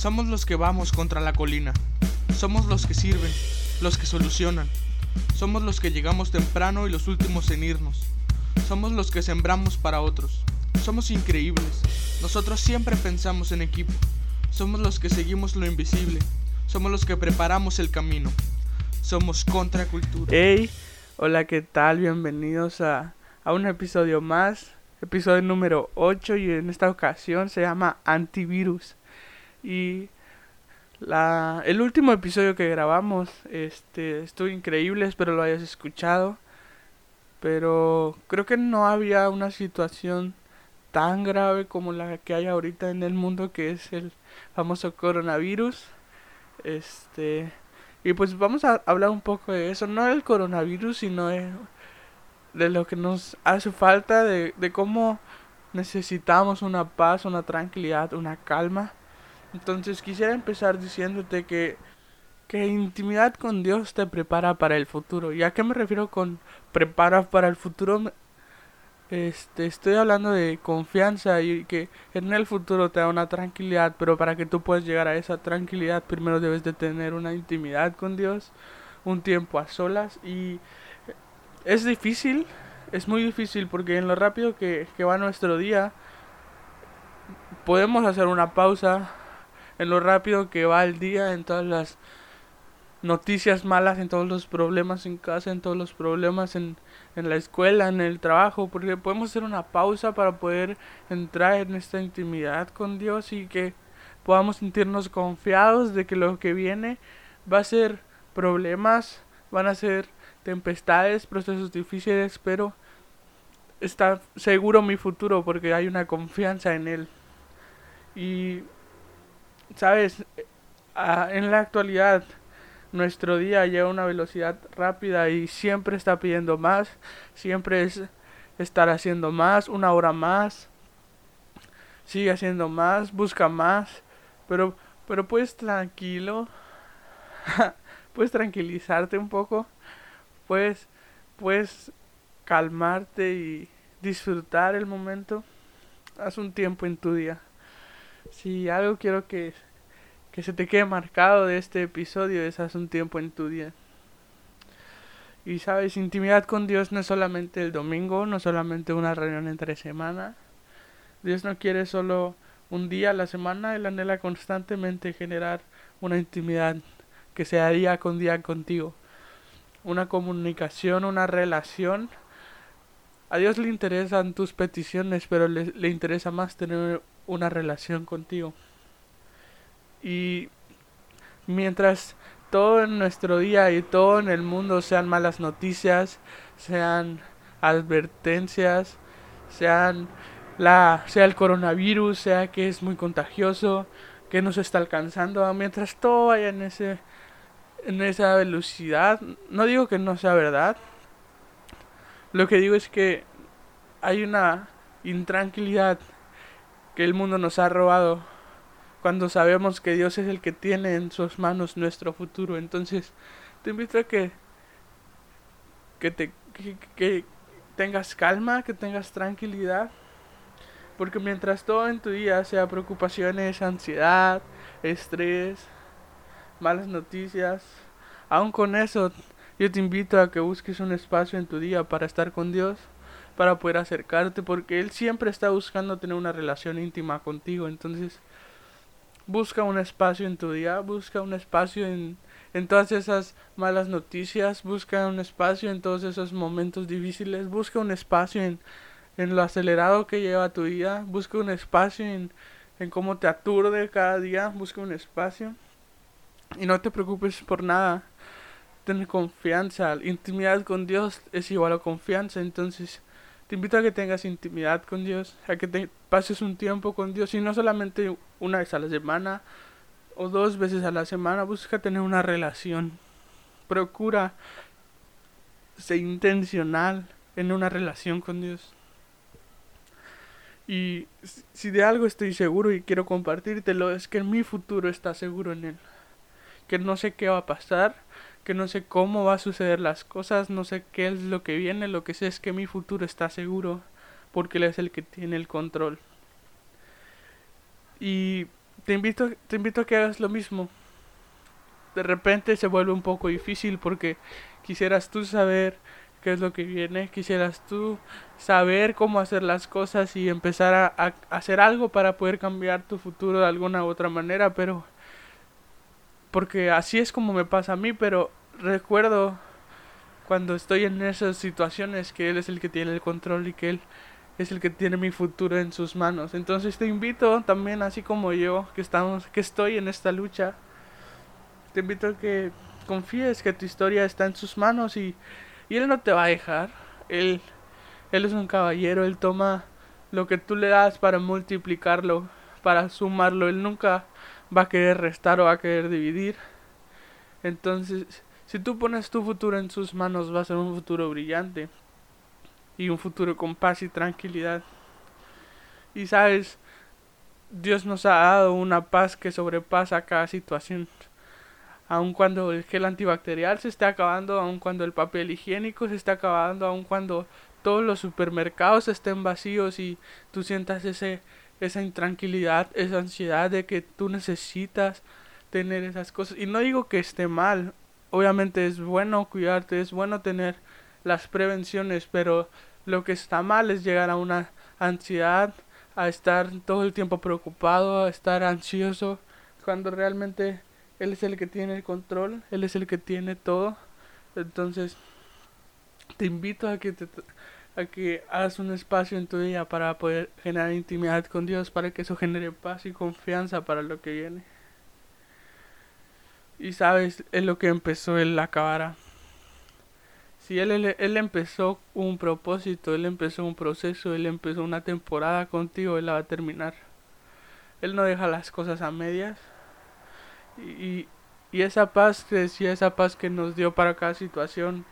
Somos los que vamos contra la colina. Somos los que sirven, los que solucionan. Somos los que llegamos temprano y los últimos en irnos. Somos los que sembramos para otros. Somos increíbles. Nosotros siempre pensamos en equipo. Somos los que seguimos lo invisible. Somos los que preparamos el camino. Somos contracultura. Hey, hola, ¿qué tal? Bienvenidos a, a un episodio más. Episodio número 8 y en esta ocasión se llama Antivirus. Y la, el último episodio que grabamos este, estuvo increíble, espero lo hayas escuchado. Pero creo que no había una situación tan grave como la que hay ahorita en el mundo, que es el famoso coronavirus. Este. Y pues vamos a hablar un poco de eso, no del coronavirus, sino de, de lo que nos hace falta, de, de cómo necesitamos una paz, una tranquilidad, una calma entonces quisiera empezar diciéndote que, que intimidad con Dios te prepara para el futuro. ¿Y a qué me refiero con prepara para el futuro? Este, estoy hablando de confianza y que en el futuro te da una tranquilidad, pero para que tú puedas llegar a esa tranquilidad primero debes de tener una intimidad con Dios, un tiempo a solas y es difícil, es muy difícil porque en lo rápido que, que va nuestro día podemos hacer una pausa, en lo rápido que va el día, en todas las noticias malas, en todos los problemas en casa, en todos los problemas en, en la escuela, en el trabajo, porque podemos hacer una pausa para poder entrar en esta intimidad con Dios y que podamos sentirnos confiados de que lo que viene va a ser problemas, van a ser tempestades, procesos difíciles, pero está seguro mi futuro porque hay una confianza en Él. Y sabes, en la actualidad nuestro día lleva una velocidad rápida y siempre está pidiendo más, siempre es estar haciendo más, una hora más, sigue haciendo más, busca más, pero, pero puedes tranquilo, puedes tranquilizarte un poco, puedes, puedes calmarte y disfrutar el momento, haz un tiempo en tu día. Si algo quiero que, que se te quede marcado de este episodio es hace un tiempo en tu día. Y sabes, intimidad con Dios no es solamente el domingo, no es solamente una reunión entre semana. Dios no quiere solo un día a la semana, Él anhela constantemente generar una intimidad que sea día con día contigo. Una comunicación, una relación. A Dios le interesan tus peticiones, pero le, le interesa más tener una relación contigo. Y mientras todo en nuestro día y todo en el mundo sean malas noticias, sean advertencias, sean la sea el coronavirus, sea que es muy contagioso, que nos está alcanzando, mientras todo vaya en ese en esa velocidad, no digo que no sea verdad. Lo que digo es que hay una intranquilidad que el mundo nos ha robado cuando sabemos que Dios es el que tiene en sus manos nuestro futuro. Entonces, te invito a que que te tengas calma, que tengas tranquilidad, porque mientras todo en tu día sea preocupaciones, ansiedad, estrés, malas noticias, aún con eso yo te invito a que busques un espacio en tu día para estar con Dios para poder acercarte porque Él siempre está buscando tener una relación íntima contigo. Entonces, busca un espacio en tu día, busca un espacio en, en todas esas malas noticias, busca un espacio en todos esos momentos difíciles, busca un espacio en, en lo acelerado que lleva tu vida, busca un espacio en, en cómo te aturde cada día, busca un espacio y no te preocupes por nada. Ten confianza, intimidad con Dios es igual a confianza, entonces te invito a que tengas intimidad con Dios, a que te pases un tiempo con Dios y no solamente una vez a la semana o dos veces a la semana, busca tener una relación. Procura ser intencional en una relación con Dios. Y si de algo estoy seguro y quiero compartírtelo es que mi futuro está seguro en Él. Que no sé qué va a pasar, que no sé cómo va a suceder las cosas, no sé qué es lo que viene, lo que sé es que mi futuro está seguro, porque Él es el que tiene el control. Y te invito, te invito a que hagas lo mismo. De repente se vuelve un poco difícil porque quisieras tú saber qué es lo que viene, quisieras tú saber cómo hacer las cosas y empezar a, a, hacer algo para poder cambiar tu futuro de alguna u otra manera, pero porque así es como me pasa a mí, pero recuerdo cuando estoy en esas situaciones que Él es el que tiene el control y que Él es el que tiene mi futuro en sus manos. Entonces te invito también, así como yo, que estamos, que estoy en esta lucha, te invito a que confíes que tu historia está en sus manos y, y Él no te va a dejar. Él, él es un caballero, Él toma lo que tú le das para multiplicarlo, para sumarlo. Él nunca va a querer restar o va a querer dividir. Entonces, si tú pones tu futuro en sus manos, va a ser un futuro brillante y un futuro con paz y tranquilidad. Y sabes, Dios nos ha dado una paz que sobrepasa cada situación. Aun cuando el gel antibacterial se esté acabando, aun cuando el papel higiénico se esté acabando, aun cuando todos los supermercados estén vacíos y tú sientas ese esa intranquilidad, esa ansiedad de que tú necesitas tener esas cosas. Y no digo que esté mal, obviamente es bueno cuidarte, es bueno tener las prevenciones, pero lo que está mal es llegar a una ansiedad, a estar todo el tiempo preocupado, a estar ansioso, cuando realmente Él es el que tiene el control, Él es el que tiene todo. Entonces, te invito a que te que hagas un espacio en tu día para poder generar intimidad con Dios, para que eso genere paz y confianza para lo que viene. Y sabes, es lo que empezó, Él acabará. Si él, él, él, empezó un propósito, Él empezó un proceso, Él empezó una temporada contigo, Él la va a terminar. Él no deja las cosas a medias. Y, y esa paz que decía, esa paz que nos dio para cada situación,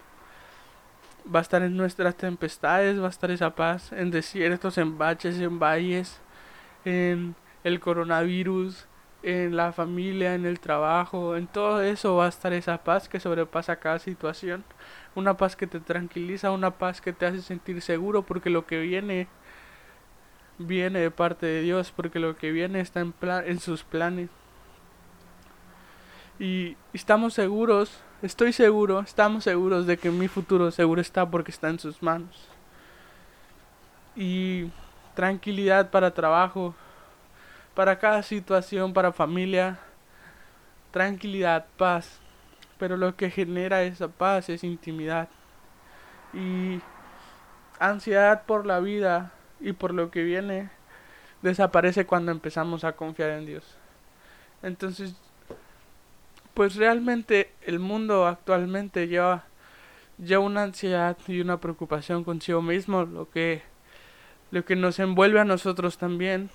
va a estar en nuestras tempestades, va a estar esa paz, en desiertos, en baches, en valles, en el coronavirus, en la familia, en el trabajo, en todo eso va a estar esa paz que sobrepasa cada situación, una paz que te tranquiliza, una paz que te hace sentir seguro porque lo que viene viene de parte de Dios, porque lo que viene está en, plan, en sus planes. Y estamos seguros Estoy seguro, estamos seguros de que mi futuro seguro está porque está en sus manos. Y tranquilidad para trabajo, para cada situación, para familia, tranquilidad, paz. Pero lo que genera esa paz es intimidad. Y ansiedad por la vida y por lo que viene desaparece cuando empezamos a confiar en Dios. Entonces pues realmente el mundo actualmente lleva, lleva una ansiedad y una preocupación consigo mismo, lo que, lo que nos envuelve a nosotros también,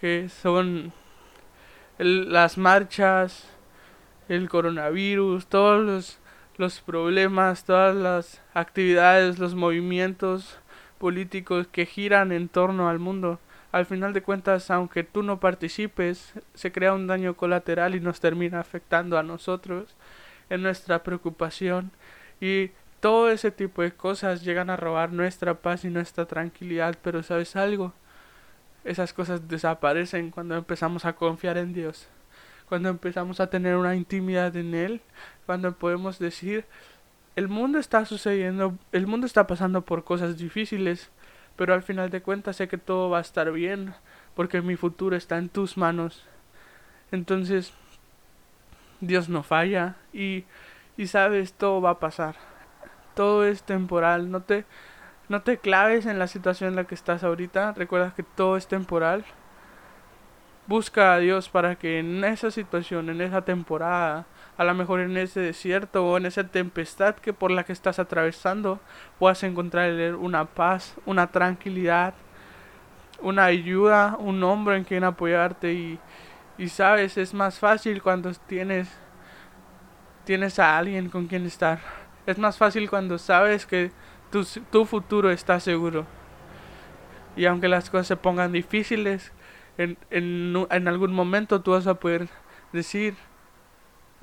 que son las marchas, el coronavirus, todos los, los problemas, todas las actividades, los movimientos políticos que giran en torno al mundo al final de cuentas, aunque tú no participes, se crea un daño colateral y nos termina afectando a nosotros en nuestra preocupación. Y todo ese tipo de cosas llegan a robar nuestra paz y nuestra tranquilidad, pero sabes algo, esas cosas desaparecen cuando empezamos a confiar en Dios, cuando empezamos a tener una intimidad en Él, cuando podemos decir, el mundo está sucediendo, el mundo está pasando por cosas difíciles, pero al final de cuentas sé que todo va a estar bien porque mi futuro está en tus manos. Entonces, Dios no falla y, y sabes, todo va a pasar. Todo es temporal, no te, no te claves en la situación en la que estás ahorita, recuerda que todo es temporal. Busca a Dios para que en esa situación, en esa temporada, a lo mejor en ese desierto o en esa tempestad que por la que estás atravesando puedas encontrar una paz, una tranquilidad, una ayuda, un hombro en quien apoyarte y, y sabes, es más fácil cuando tienes tienes a alguien con quien estar. Es más fácil cuando sabes que tu, tu futuro está seguro. Y aunque las cosas se pongan difíciles, en, en, en algún momento tú vas a poder decir,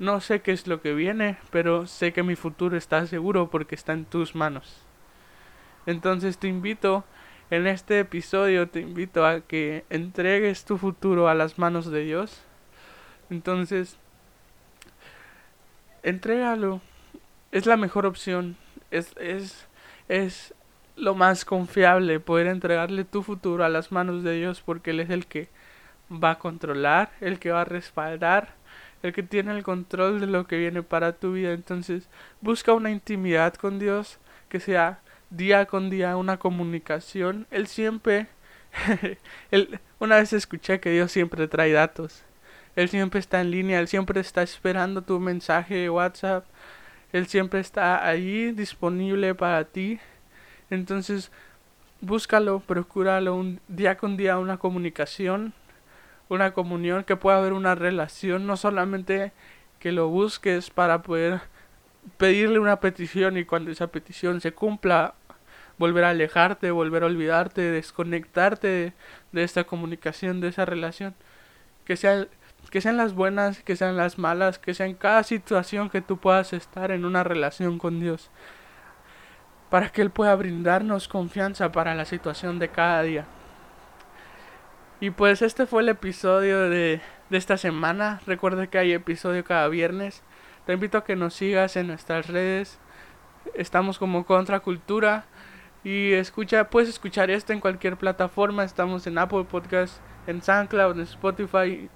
no sé qué es lo que viene, pero sé que mi futuro está seguro porque está en tus manos. Entonces te invito En este episodio te invito a que entregues tu futuro a las manos de Dios. Entonces, entrégalo. Es la mejor opción. Es, es, es lo más confiable poder entregarle tu futuro a las manos de Dios porque Él es el que va a controlar, el que va a respaldar, el que tiene el control de lo que viene para tu vida. Entonces, busca una intimidad con Dios que sea día con día una comunicación. Él siempre, él, una vez escuché que Dios siempre trae datos. Él siempre está en línea, Él siempre está esperando tu mensaje de WhatsApp. Él siempre está ahí disponible para ti. Entonces, búscalo, procúralo un día con día una comunicación, una comunión, que pueda haber una relación, no solamente que lo busques para poder pedirle una petición y cuando esa petición se cumpla, volver a alejarte, volver a olvidarte, desconectarte de, esta comunicación, de esa relación. Que, sea, que sean las buenas, que sean las malas, que sea en cada situación que tú puedas estar en una relación con Dios. Para que Él pueda brindarnos confianza para la situación de cada día. Y pues este fue el episodio de, de esta semana. Recuerda que hay episodio cada viernes. Te invito a que nos sigas en nuestras redes. Estamos como Contracultura. Y escucha, puedes escuchar esto en cualquier plataforma. Estamos en Apple Podcast, en SoundCloud, en Spotify.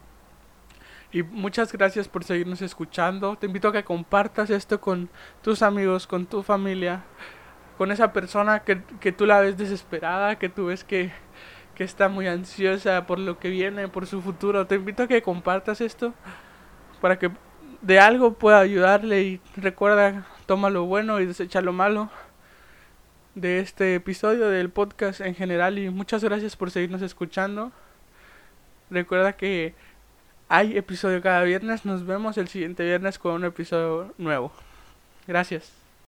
Y muchas gracias por seguirnos escuchando. Te invito a que compartas esto con tus amigos, con tu familia, con esa persona que, que tú la ves desesperada, que tú ves que, que está muy ansiosa por lo que viene, por su futuro. Te invito a que compartas esto para que de algo pueda ayudarle y recuerda, toma lo bueno y desecha lo malo de este episodio del podcast en general y muchas gracias por seguirnos escuchando. Recuerda que hay episodio cada viernes, nos vemos el siguiente viernes con un episodio nuevo. Gracias.